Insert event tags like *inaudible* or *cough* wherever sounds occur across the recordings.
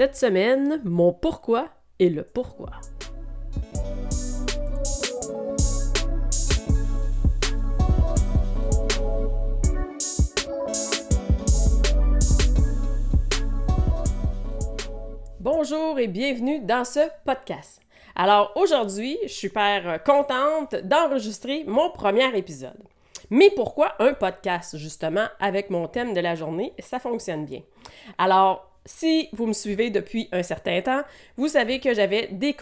Cette semaine, mon pourquoi et le pourquoi. Bonjour et bienvenue dans ce podcast. Alors aujourd'hui, je suis super contente d'enregistrer mon premier épisode. Mais pourquoi un podcast justement avec mon thème de la journée? Ça fonctionne bien? Alors, si vous me suivez depuis un certain temps, vous savez que j'avais des,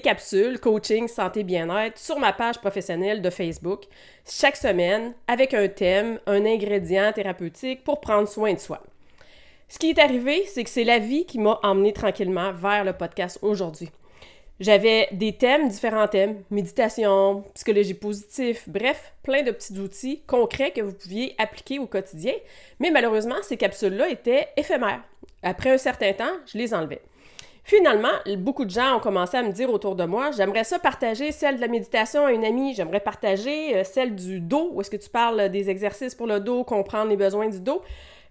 capsules coaching santé bien-être sur ma page professionnelle de Facebook chaque semaine avec un thème, un ingrédient thérapeutique pour prendre soin de soi. Ce qui est arrivé, c'est que c'est la vie qui m'a emmené tranquillement vers le podcast aujourd'hui. J'avais des thèmes, différents thèmes, méditation, psychologie positive, bref, plein de petits outils concrets que vous pouviez appliquer au quotidien, mais malheureusement, ces capsules-là étaient éphémères. Après un certain temps, je les enlevais. Finalement, beaucoup de gens ont commencé à me dire autour de moi, j'aimerais ça partager celle de la méditation à une amie, j'aimerais partager euh, celle du dos, où est-ce que tu parles des exercices pour le dos, comprendre les besoins du dos,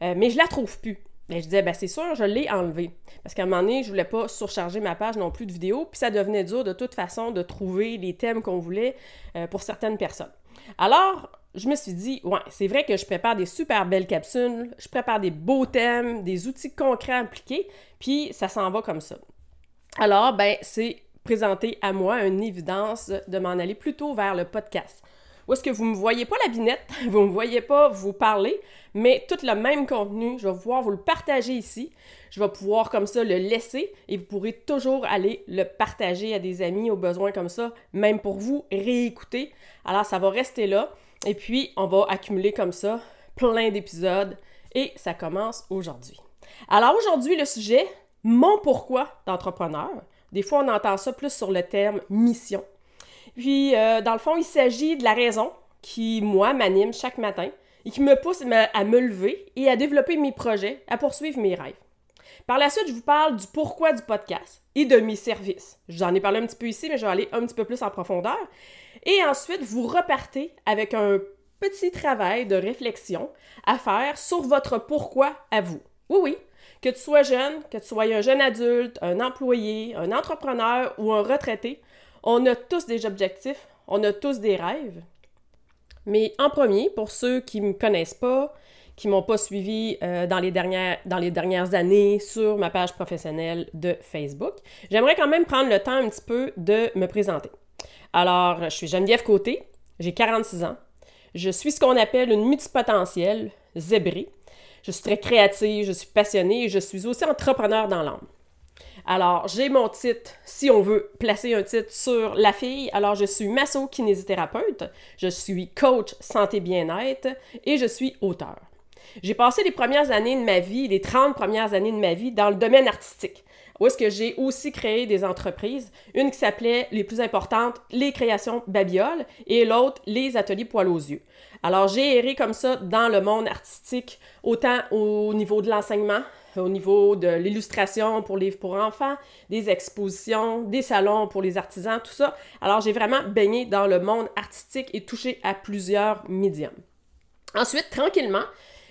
euh, mais je la trouve plus. Et je disais, ben c'est sûr, je l'ai enlevé. Parce qu'à un moment donné, je voulais pas surcharger ma page non plus de vidéos, puis ça devenait dur de toute façon de trouver les thèmes qu'on voulait euh, pour certaines personnes. Alors, je me suis dit, ouais, c'est vrai que je prépare des super belles capsules, je prépare des beaux thèmes, des outils concrets à appliquer, puis ça s'en va comme ça. Alors, ben, c'est présenté à moi une évidence de m'en aller plutôt vers le podcast. Où est-ce que vous ne me voyez pas la binette, *laughs* vous ne me voyez pas vous parler, mais tout le même contenu, je vais pouvoir vous le partager ici. Je vais pouvoir comme ça le laisser et vous pourrez toujours aller le partager à des amis au besoin comme ça, même pour vous réécouter. Alors ça va rester là et puis on va accumuler comme ça plein d'épisodes et ça commence aujourd'hui. Alors aujourd'hui le sujet, mon pourquoi d'entrepreneur. Des fois on entend ça plus sur le terme mission. Puis, euh, dans le fond, il s'agit de la raison qui, moi, m'anime chaque matin et qui me pousse à me lever et à développer mes projets, à poursuivre mes rêves. Par la suite, je vous parle du pourquoi du podcast et de mes services. J'en ai parlé un petit peu ici, mais je vais aller un petit peu plus en profondeur. Et ensuite, vous repartez avec un petit travail de réflexion à faire sur votre pourquoi à vous. Oui, oui, que tu sois jeune, que tu sois un jeune adulte, un employé, un entrepreneur ou un retraité, on a tous des objectifs, on a tous des rêves. Mais en premier, pour ceux qui ne me connaissent pas, qui m'ont pas suivi euh, dans, les dernières, dans les dernières années sur ma page professionnelle de Facebook, j'aimerais quand même prendre le temps un petit peu de me présenter. Alors, je suis Geneviève Côté, j'ai 46 ans. Je suis ce qu'on appelle une multipotentielle, zébrée. Je suis très créative, je suis passionnée et je suis aussi entrepreneur dans l'âme. Alors, j'ai mon titre, si on veut placer un titre sur la fille. Alors, je suis masso-kinésithérapeute, je suis coach santé bien-être et je suis auteur. J'ai passé les premières années de ma vie, les 30 premières années de ma vie, dans le domaine artistique où est-ce que j'ai aussi créé des entreprises, une qui s'appelait les plus importantes, les créations Babiole, et l'autre, les ateliers poils aux yeux. Alors, j'ai erré comme ça dans le monde artistique, autant au niveau de l'enseignement, au niveau de l'illustration pour les pour enfants, des expositions, des salons pour les artisans, tout ça. Alors j'ai vraiment baigné dans le monde artistique et touché à plusieurs médiums. Ensuite, tranquillement,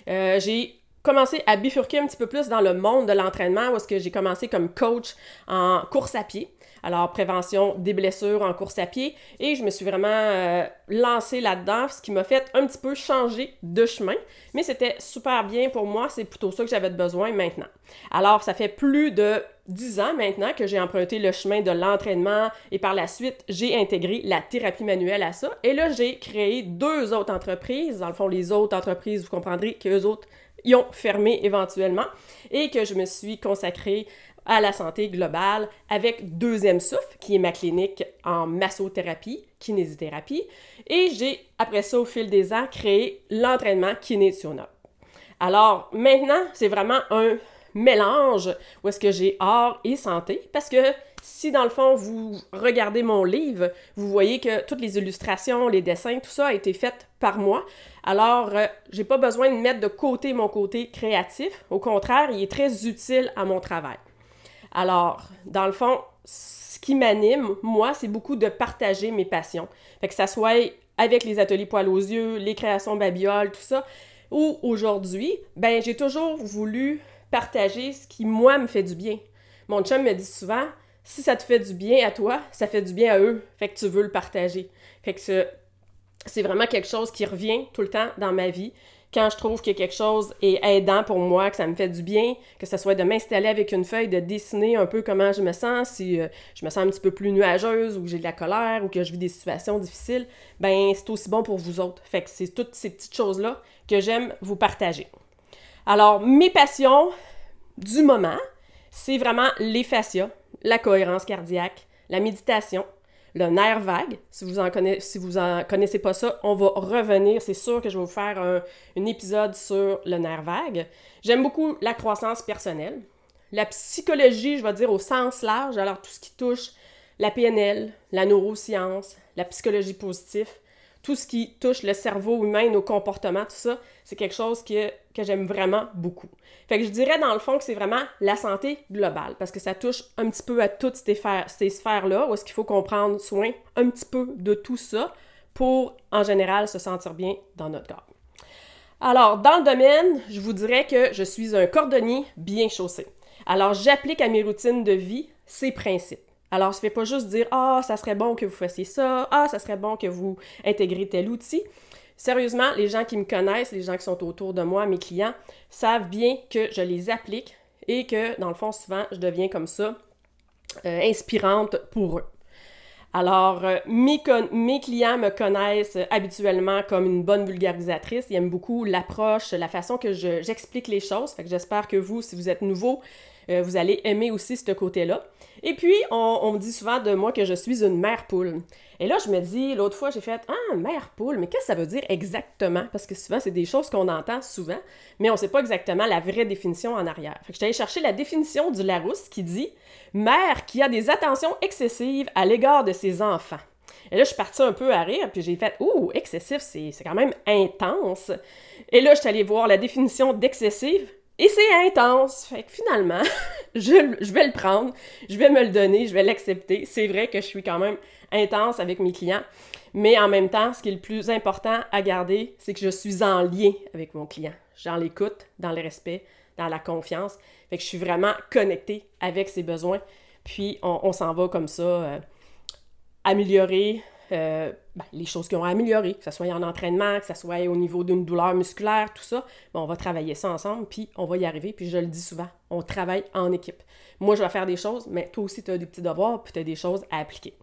euh, j'ai commencé à bifurquer un petit peu plus dans le monde de l'entraînement, où est-ce que j'ai commencé comme coach en course à pied alors prévention des blessures en course à pied, et je me suis vraiment euh, lancée là-dedans, ce qui m'a fait un petit peu changer de chemin, mais c'était super bien pour moi, c'est plutôt ça que j'avais besoin maintenant. Alors ça fait plus de dix ans maintenant que j'ai emprunté le chemin de l'entraînement et par la suite, j'ai intégré la thérapie manuelle à ça. Et là, j'ai créé deux autres entreprises. Dans le fond, les autres entreprises, vous comprendrez qu'eux autres, y ont fermé éventuellement et que je me suis consacrée à la santé globale avec Deuxième Souffle, qui est ma clinique en massothérapie, kinésithérapie. Et j'ai, après ça, au fil des ans, créé l'entraînement Kinésiona. Alors maintenant, c'est vraiment un mélange où est-ce que j'ai art et santé parce que si dans le fond vous regardez mon livre, vous voyez que toutes les illustrations, les dessins, tout ça a été fait par moi. Alors, euh, j'ai pas besoin de mettre de côté mon côté créatif. Au contraire, il est très utile à mon travail. Alors, dans le fond, ce qui m'anime, moi, c'est beaucoup de partager mes passions. Fait que ça soit avec les ateliers poils aux yeux, les créations babioles, tout ça, ou aujourd'hui, ben j'ai toujours voulu partager ce qui, moi, me fait du bien. Mon chum me dit souvent, si ça te fait du bien à toi, ça fait du bien à eux, fait que tu veux le partager. Fait que c'est vraiment quelque chose qui revient tout le temps dans ma vie. Quand je trouve que quelque chose est aidant pour moi, que ça me fait du bien, que ce soit de m'installer avec une feuille, de dessiner un peu comment je me sens, si euh, je me sens un petit peu plus nuageuse ou j'ai de la colère ou que je vis des situations difficiles, ben c'est aussi bon pour vous autres. Fait que c'est toutes ces petites choses-là que j'aime vous partager. Alors, mes passions du moment, c'est vraiment les fascias, la cohérence cardiaque, la méditation, le nerf vague. Si vous en connaissez, si vous en connaissez pas ça, on va revenir. C'est sûr que je vais vous faire un, épisode sur le nerf vague. J'aime beaucoup la croissance personnelle. La psychologie, je vais dire au sens large, alors tout ce qui touche la PNL, la neuroscience, la psychologie positive, tout ce qui touche le cerveau humain, nos comportements, tout ça, c'est quelque chose que, que j'aime vraiment beaucoup. Fait que je dirais dans le fond que c'est vraiment la santé globale, parce que ça touche un petit peu à toutes ces, sphères-là, où est-ce qu'il faut qu'on prenne soin un petit peu de tout ça pour, en général, se sentir bien dans notre corps. Alors, dans le domaine, je vous dirais que je suis un cordonnier bien chaussé. Alors, j'applique à mes routines de vie ces principes. Alors, je ne fais pas juste dire Ah, ça serait bon que vous fassiez ça, Ah, ça serait bon que vous intégrez tel outil. Sérieusement, les gens qui me connaissent, les gens qui sont autour de moi, mes clients, savent bien que je les applique et que, dans le fond, souvent, je deviens comme ça, euh, inspirante pour eux. Alors, euh, mes, mes, clients me connaissent habituellement comme une bonne vulgarisatrice. Ils aiment beaucoup l'approche, la façon que j'explique les choses. Fait que j'espère que vous, si vous êtes nouveau, euh, vous allez aimer aussi ce côté-là. Et puis, on, me dit souvent de moi que je suis une mère poule. Et là, je me dis, l'autre fois, j'ai fait Ah, mère poule, mais qu'est-ce que ça veut dire exactement? Parce que souvent, c'est des choses qu'on entend souvent, mais on ne sait pas exactement la vraie définition en arrière. Fait que allée chercher la définition du Larousse qui dit Mère qui a des attentions excessives à l'égard de ses enfants. Et là, je suis partie un peu à rire, puis j'ai fait Ouh, excessif, c'est quand même intense. Et là, je suis allée voir la définition d'excessive. Et c'est intense. Fait que finalement, *laughs* je, vais le prendre, je vais me le donner, je vais l'accepter. C'est vrai que je suis quand même intense avec mes clients. Mais en même temps, ce qui est le plus important à garder, c'est que je suis en lien avec mon client. J'en l'écoute, dans le respect, dans la confiance. Fait que je suis vraiment connectée avec ses besoins. Puis on, s'en va comme ça, euh, améliorer euh, ben, les choses qui ont amélioré, que ce soit en entraînement, que ce soit au niveau d'une douleur musculaire, tout ça, ben, on va travailler ça ensemble, puis on va y arriver. Puis je le dis souvent, on travaille en équipe. Moi, je vais faire des choses, mais toi aussi, tu as des petits devoirs, puis tu as des choses à appliquer.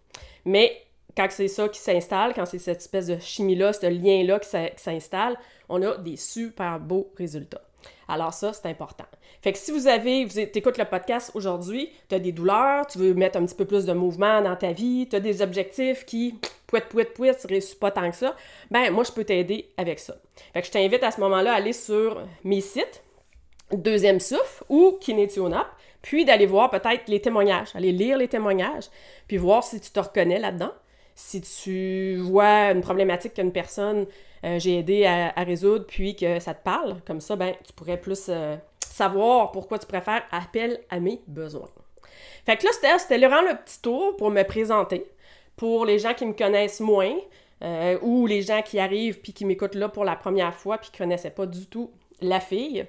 Mais quand c'est ça qui s'installe, quand c'est cette espèce de chimie-là, ce lien-là qui s'installe, on a des super beaux résultats. Alors ça, c'est important. Fait que si vous avez, vous écoutes le podcast aujourd'hui, tu as des douleurs, tu veux mettre un petit peu plus de mouvement dans ta vie, tu as des objectifs qui, pouet, pouet, pouet, ne réussissent pas tant que ça, ben moi, je peux t'aider avec ça. Fait que je t'invite à ce moment-là à aller sur mes sites, Deuxième Souffle ou Kinetionap, puis d'aller voir peut-être les témoignages, aller lire les témoignages, puis voir si tu te reconnais là-dedans. Si tu vois une problématique qu'une personne euh, j'ai aidé à, résoudre, puis que ça te parle, comme ça, ben, tu pourrais plus euh, savoir pourquoi tu préfères appel à mes besoins. Fait que là, c'était vraiment le petit tour pour me présenter. Pour les gens qui me connaissent moins, euh, ou les gens qui arrivent puis qui m'écoutent là pour la première fois puis qui connaissaient pas du tout la fille.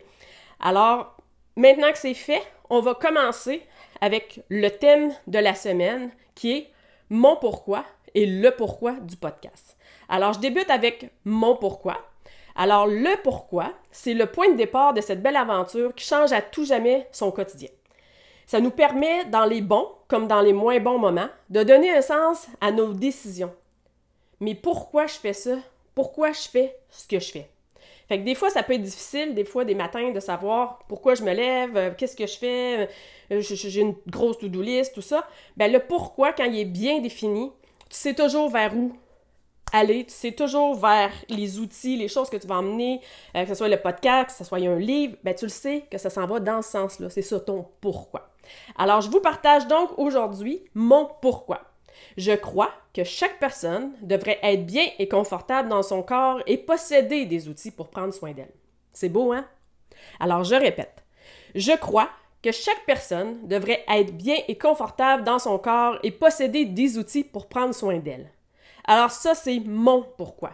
Alors, maintenant que c'est fait, on va commencer avec le thème de la semaine qui est mon pourquoi et le pourquoi du podcast. Alors, je débute avec mon pourquoi. Alors, le pourquoi, c'est le point de départ de cette belle aventure qui change à tout jamais son quotidien. Ça nous permet, dans les bons comme dans les moins bons moments, de donner un sens à nos décisions. Mais pourquoi je fais ça? Pourquoi je fais ce que je fais? Fait que des fois, ça peut être difficile, des fois, des matins, de savoir pourquoi je me lève, euh, qu'est-ce que je fais, euh, j'ai une grosse to-do list, tout ça. Ben, le pourquoi, quand il est bien défini, tu sais toujours vers où aller, sais toujours vers les outils, les choses que tu vas emmener, euh, que ce soit le podcast, que ce soit un livre, ben tu le sais que ça s'en va dans ce sens-là. C'est ça ton pourquoi. Alors, je vous partage donc aujourd'hui mon pourquoi. Je crois que chaque personne devrait être bien et confortable dans son corps et posséder des outils pour prendre soin d'elle. C'est beau, hein? Alors, je répète. Je crois que chaque personne devrait être bien et confortable dans son corps et posséder des outils pour prendre soin d'elle. Alors ça, c'est mon pourquoi.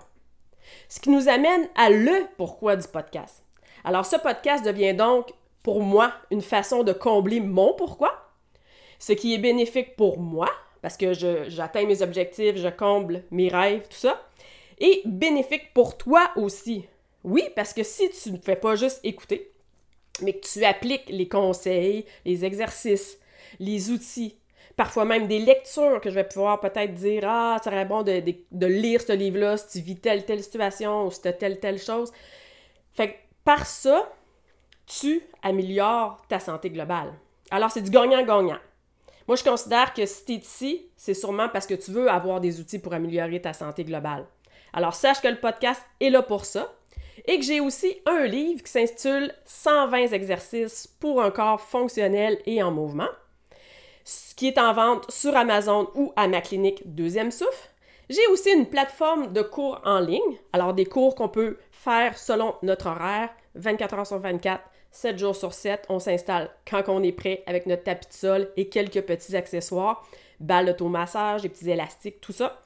Ce qui nous amène à le pourquoi du podcast. Alors ce podcast devient donc, pour moi, une façon de combler mon pourquoi, ce qui est bénéfique pour moi, parce que j'atteins mes objectifs, je comble mes rêves, tout ça, et bénéfique pour toi aussi. Oui, parce que si tu ne fais pas juste écouter, mais que tu appliques les conseils, les exercices, les outils, parfois même des lectures que je vais pouvoir peut-être dire Ah, ça serait bon de, lire ce livre-là si tu vis telle, telle situation ou si tu as telle, telle chose. Fait par ça, tu améliores ta santé globale. Alors, c'est du gagnant-gagnant. Moi, je considère que si tu es ici, c'est sûrement parce que tu veux avoir des outils pour améliorer ta santé globale. Alors, sache que le podcast est là pour ça et que j'ai aussi un livre qui s'intitule 120 exercices pour un corps fonctionnel et en mouvement qui est en vente sur Amazon ou à ma clinique Deuxième Souffle. J'ai aussi une plateforme de cours en ligne, alors des cours qu'on peut faire selon notre horaire, 24 heures sur 24, 7 jours sur 7. On s'installe quand on est prêt avec notre tapis de sol et quelques petits accessoires, balles d'automassage, des petits élastiques, tout ça.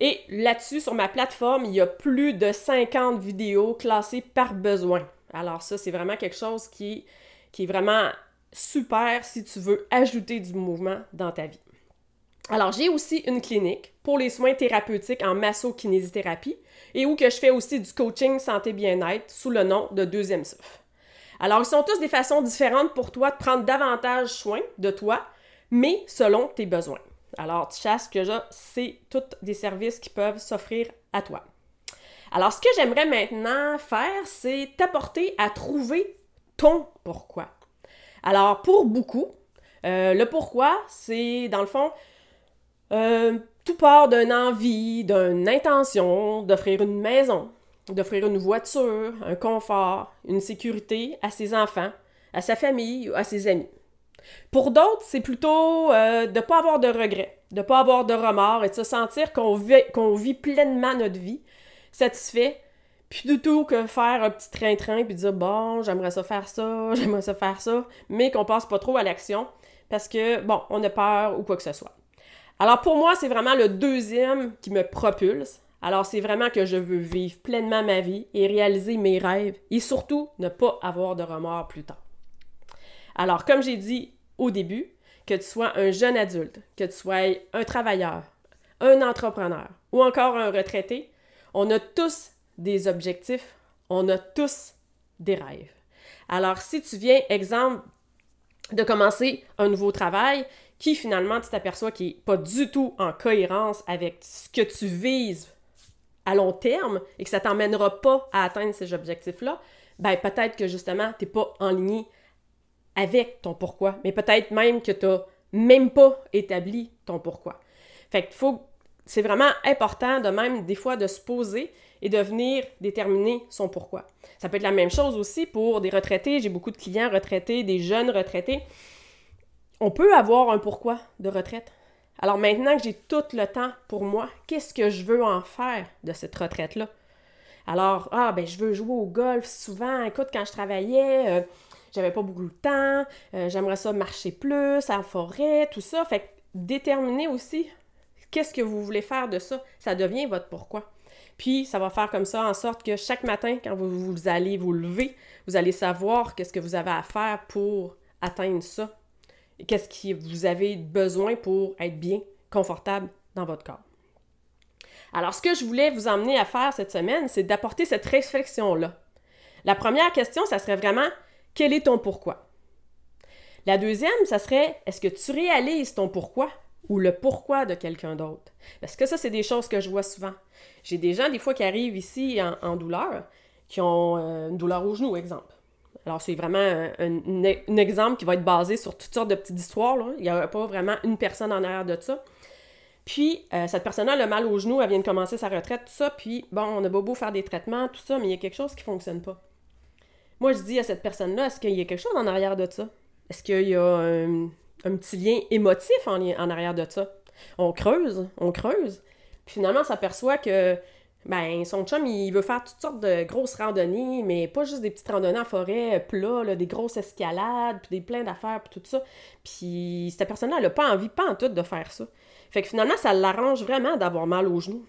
Et là-dessus, sur ma plateforme, il y a plus de 50 vidéos classées par besoin. Alors ça, c'est vraiment quelque chose qui, qui est vraiment super si tu veux ajouter du mouvement dans ta vie. Alors, j'ai aussi une clinique pour les soins thérapeutiques en masso-kinésithérapie et où que je fais aussi du coaching santé bien-être sous le nom de Deuxième Souffle. Alors, ils sont tous des façons différentes pour toi de prendre davantage soin de toi, mais selon tes besoins. Alors, tu chasses que c'est tous des services qui peuvent s'offrir à toi. Alors, ce que j'aimerais maintenant faire, c'est t'apporter à trouver ton pourquoi. Alors, pour beaucoup, euh, le pourquoi, c'est dans le fond, euh, tout part d'une envie, d'une intention d'offrir une maison, d'offrir une voiture, un confort, une sécurité à ses enfants, à sa famille ou à ses amis. Pour d'autres, c'est plutôt euh, de ne pas avoir de regrets, de ne pas avoir de remords et de se sentir qu'on vit, qu'on vit pleinement notre vie, satisfait puis du tout que faire un petit train-train puis dire bon, j'aimerais ça faire ça, *laughs* j'aimerais ça faire ça, mais qu'on passe pas trop à l'action parce que bon, on a peur ou quoi que ce soit. Alors pour moi, c'est vraiment le deuxième qui me propulse. Alors c'est vraiment que je veux vivre pleinement ma vie et réaliser mes rêves et surtout ne pas avoir de remords plus tard. Alors comme j'ai dit au début, que tu sois un jeune adulte, que tu sois un travailleur, un entrepreneur ou encore un retraité, on a tous des objectifs, on a tous des rêves. Alors, si tu viens, exemple, de commencer un nouveau travail qui finalement tu t'aperçois qui n'est pas du tout en cohérence avec ce que tu vises à long terme et que ça t'emmènera pas à atteindre ces objectifs-là, ben peut-être que justement, tu n'es pas en ligne avec ton pourquoi, mais peut-être même que tu n'as même pas établi ton pourquoi. Fait que c'est vraiment important de même des fois de se poser et de venir déterminer son pourquoi. Ça peut être la même chose aussi pour des retraités. J'ai beaucoup de clients retraités, des jeunes retraités. On peut avoir un pourquoi de retraite. Alors maintenant que j'ai tout le temps pour moi, qu'est-ce que je veux en faire de cette retraite-là? Alors, ah, ben, je veux jouer au golf souvent. Écoute, quand je travaillais, euh, j'avais pas beaucoup de temps. Euh, j'aimerais ça marcher plus, en forêt, tout ça. Fait que déterminer aussi qu'est-ce que vous voulez faire de ça? Ça devient votre pourquoi. Puis, ça va faire comme ça en sorte que chaque matin, quand vous, allez vous lever, vous allez savoir qu'est-ce que vous avez à faire pour atteindre ça. Et qu'est-ce que vous avez besoin pour être bien, confortable dans votre corps. Alors, ce que je voulais vous emmener à faire cette semaine, c'est d'apporter cette réflexion-là. La première question, ça serait vraiment quel est ton pourquoi? La deuxième, ça serait est-ce que tu réalises ton pourquoi? Ou le pourquoi de quelqu'un d'autre? Parce que ça, c'est des choses que je vois souvent. J'ai des gens, des fois, qui arrivent ici en, douleur, qui ont euh, une douleur au genou, exemple. Alors, c'est vraiment un, exemple qui va être basé sur toutes sortes de petites histoires. Il n'y a pas vraiment une personne en arrière de ça. Puis, euh, cette personne-là le mal au genou, elle vient de commencer sa retraite, tout ça, puis bon, on a beau, beau faire des traitements, tout ça, mais il y a quelque chose qui fonctionne pas. Moi, je dis à cette personne-là, est-ce qu'il y a quelque chose en arrière de ça? Est-ce qu'il y a un, petit lien émotif en, arrière de ça? On creuse, on creuse, puis finalement, on s'aperçoit que ben, son chum, il veut faire toutes sortes de grosses randonnées, mais pas juste des petites randonnées en forêt plat, des grosses escalades, puis des pleins d'affaires, puis tout ça. Puis cette personne-là, elle n'a pas envie, pas en tout, de faire ça. Fait que finalement, ça l'arrange vraiment d'avoir mal aux genoux,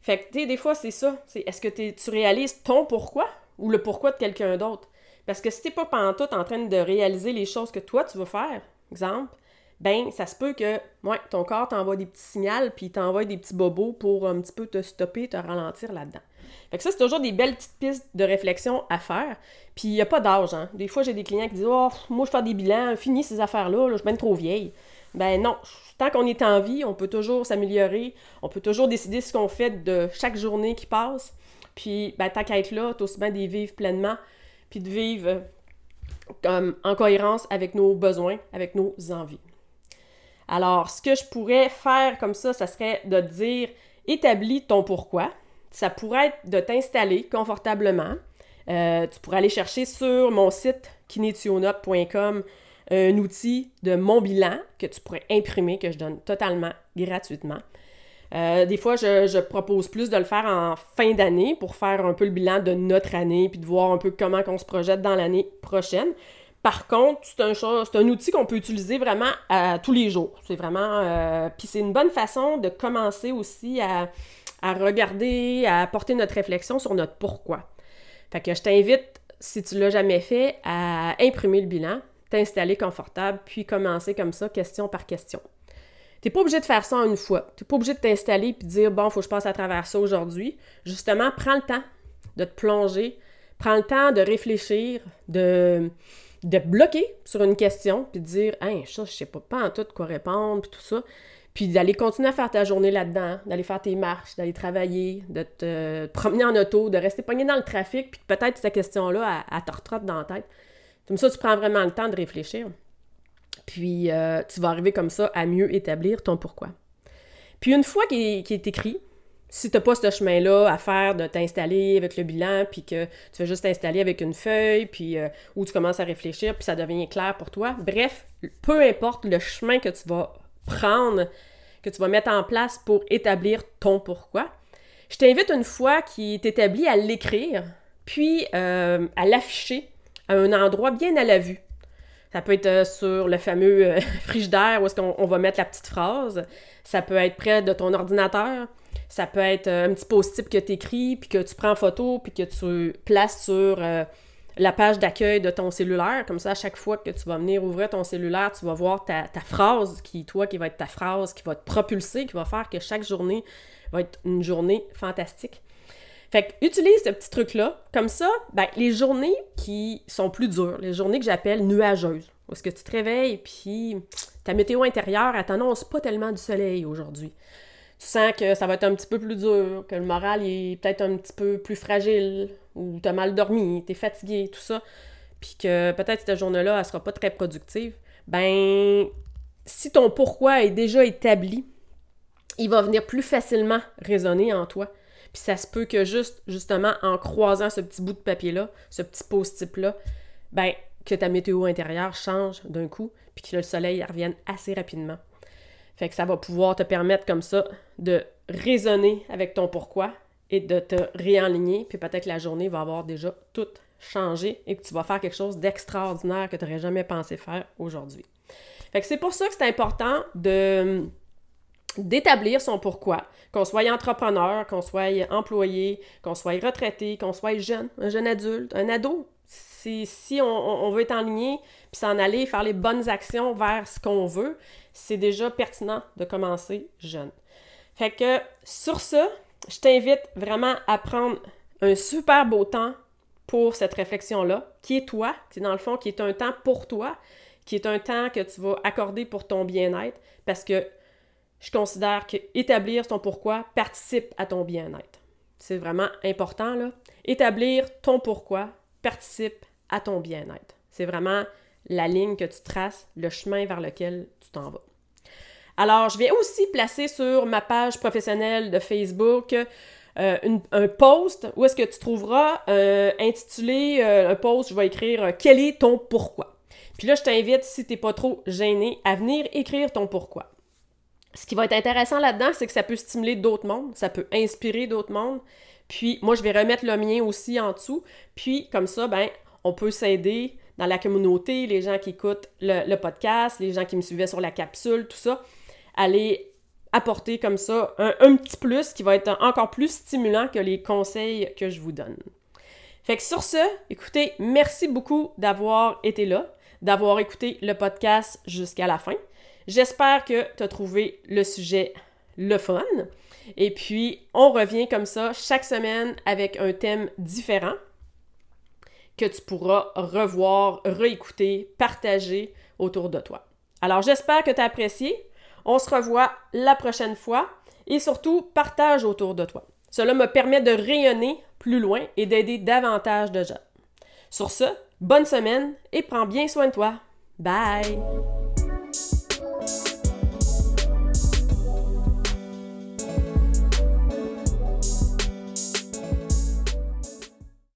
Fait que, tu des fois, c'est ça. C'est est-ce que tu réalises ton pourquoi ou le pourquoi de quelqu'un d'autre? Parce que si t'es pas tout en train de réaliser les choses que toi, tu veux faire, exemple, ben ça se peut que ouais, ton corps t'envoie des petits signaux puis t'envoie des petits bobos pour un petit peu te stopper, te ralentir là-dedans. Fait ça, c'est toujours des belles petites pistes de réflexion à faire. Puis il n'y a pas d'âge, hein. Des fois, j'ai des clients qui disent Oh, moi, je fais des bilans, fini ces affaires-là, je suis bien trop vieille. Ben non, tant qu'on est en vie, on peut toujours s'améliorer, on peut toujours décider ce qu'on fait de chaque journée qui passe. Puis, ben, tant qu'à être là, t'as aussi bien de vivre pleinement, puis de vivre euh, en cohérence avec nos besoins, avec nos envies. Alors, ce que je pourrais faire comme ça, ça serait de dire établis ton pourquoi. Ça pourrait être de t'installer confortablement. Euh, tu pourrais aller chercher sur mon site kinetionup.com un outil de mon bilan que tu pourrais imprimer, que je donne totalement gratuitement. Euh, des fois, je, propose plus de le faire en fin d'année pour faire un peu le bilan de notre année, puis de voir un peu comment on se projette dans l'année prochaine. Par contre, c'est un, un outil qu'on peut utiliser vraiment à, tous les jours. C'est vraiment. Euh, puis c'est une bonne façon de commencer aussi à, regarder, à porter notre réflexion sur notre pourquoi. Fait que je t'invite, si tu l'as jamais fait, à imprimer le bilan, t'installer confortable, puis commencer comme ça, question par question. T'es pas obligé de faire ça une fois. T'es pas obligé de t'installer puis de dire bon, faut que je passe à travers ça aujourd'hui. Justement, prends le temps de te plonger, prends le temps de réfléchir, de de bloquer sur une question, puis de dire Hein, ça, je sais pas, pas en tout quoi répondre, puis tout ça. Puis d'aller continuer à faire ta journée là-dedans, d'aller faire tes marches, d'aller travailler, de te promener en auto, de rester pogné dans le trafic, puis peut-être cette question-là, elle, te retrotte dans la tête. Comme ça, tu prends vraiment le temps de réfléchir. Puis euh, tu vas arriver comme ça à mieux établir ton pourquoi. Puis une fois qu'il est écrit, si tu n'as pas ce chemin-là à faire de t'installer avec le bilan, puis que tu vas juste t'installer avec une feuille, puis euh, où tu commences à réfléchir, puis ça devient clair pour toi. Bref, peu importe le chemin que tu vas prendre, que tu vas mettre en place pour établir ton pourquoi, je t'invite une fois qu'il est établi à l'écrire, puis euh, à l'afficher à un endroit bien à la vue. Ça peut être euh, sur le fameux *laughs* frigidaire où est-ce qu'on va mettre la petite phrase. Ça peut être près de ton ordinateur. Ça peut être euh, un petit post-it que tu écris, puis que tu prends en photo, puis que tu places sur euh, la page d'accueil de ton cellulaire. Comme ça, à chaque fois que tu vas venir ouvrir ton cellulaire, tu vas voir ta, phrase, qui, toi, qui va être ta phrase, qui va te propulser, qui va faire que chaque journée va être une journée fantastique. Fait que utilise ce petit truc-là. Comme ça, ben, les journées qui sont plus dures, les journées que j'appelle nuageuses, où est-ce que tu te réveilles, puis ta météo intérieure, elle t'annonce pas tellement du soleil aujourd'hui tu sens que ça va être un petit peu plus dur, que le moral est peut-être un petit peu plus fragile, ou tu as mal dormi, tu es fatigué, tout ça, puis que peut-être cette journée-là, elle sera pas très productive, ben, si ton pourquoi est déjà établi, il va venir plus facilement résonner en toi. Puis ça se peut que juste, justement, en croisant ce petit bout de papier-là, ce petit post-it-là, ben, que ta météo intérieure change d'un coup, puis que le soleil revienne assez rapidement. Fait que ça va pouvoir te permettre comme ça de raisonner avec ton pourquoi et de te réaligner, puis peut-être la journée va avoir déjà tout changé et que tu vas faire quelque chose d'extraordinaire que tu n'aurais jamais pensé faire aujourd'hui. Fait que c'est pour ça que c'est important de d'établir son pourquoi, qu'on soit entrepreneur, qu'on soit employé, qu'on soit retraité, qu'on soit jeune, un jeune adulte, un ado. Si, si on, veut être en ligne, puis s'en aller, faire les bonnes actions vers ce qu'on veut, c'est déjà pertinent de commencer jeune. Fait que sur ça, je t'invite vraiment à prendre un super beau temps pour cette réflexion-là, qui est toi, qui dans le fond, qui est un temps pour toi, qui est un temps que tu vas accorder pour ton bien-être, parce que je considère que établir ton pourquoi participe à ton bien-être. C'est vraiment important, là. Établir ton pourquoi participe à ton bien-être. C'est vraiment la ligne que tu traces, le chemin vers lequel tu t'en vas. Alors, je vais aussi placer sur ma page professionnelle de Facebook euh, un post où est-ce que tu trouveras euh, intitulé euh, un post, je vais écrire Quel est ton pourquoi? Puis là, je t'invite, si tu n'es pas trop gêné, à venir écrire ton pourquoi. Ce qui va être intéressant là-dedans, c'est que ça peut stimuler d'autres mondes, ça peut inspirer d'autres mondes. Puis moi, je vais remettre le mien aussi en dessous. Puis comme ça, ben, on peut s'aider dans la communauté, les gens qui écoutent le, podcast, les gens qui me suivaient sur la capsule, tout ça, aller apporter comme ça un, petit plus qui va être encore plus stimulant que les conseils que je vous donne. Fait que sur ce, écoutez, merci beaucoup d'avoir été là, d'avoir écouté le podcast jusqu'à la fin. J'espère que tu as trouvé le sujet le fun. Et puis, on revient comme ça chaque semaine avec un thème différent que tu pourras revoir, réécouter, partager autour de toi. Alors, j'espère que tu as apprécié. On se revoit la prochaine fois et surtout, partage autour de toi. Cela me permet de rayonner plus loin et d'aider davantage de gens. Sur ce, bonne semaine et prends bien soin de toi. Bye!